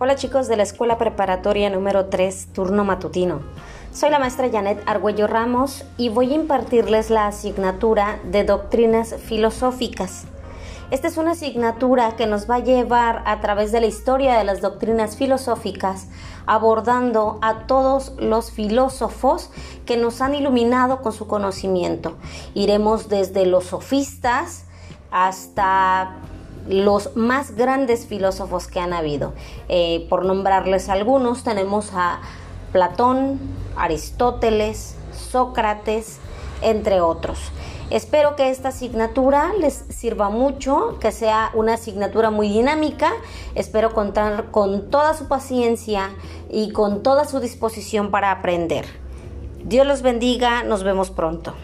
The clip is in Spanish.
Hola chicos de la Escuela Preparatoria número 3, turno matutino. Soy la maestra Janet Argüello Ramos y voy a impartirles la asignatura de doctrinas filosóficas. Esta es una asignatura que nos va a llevar a través de la historia de las doctrinas filosóficas, abordando a todos los filósofos que nos han iluminado con su conocimiento. Iremos desde los sofistas hasta los más grandes filósofos que han habido. Eh, por nombrarles algunos, tenemos a Platón, Aristóteles, Sócrates, entre otros. Espero que esta asignatura les sirva mucho, que sea una asignatura muy dinámica. Espero contar con toda su paciencia y con toda su disposición para aprender. Dios los bendiga, nos vemos pronto.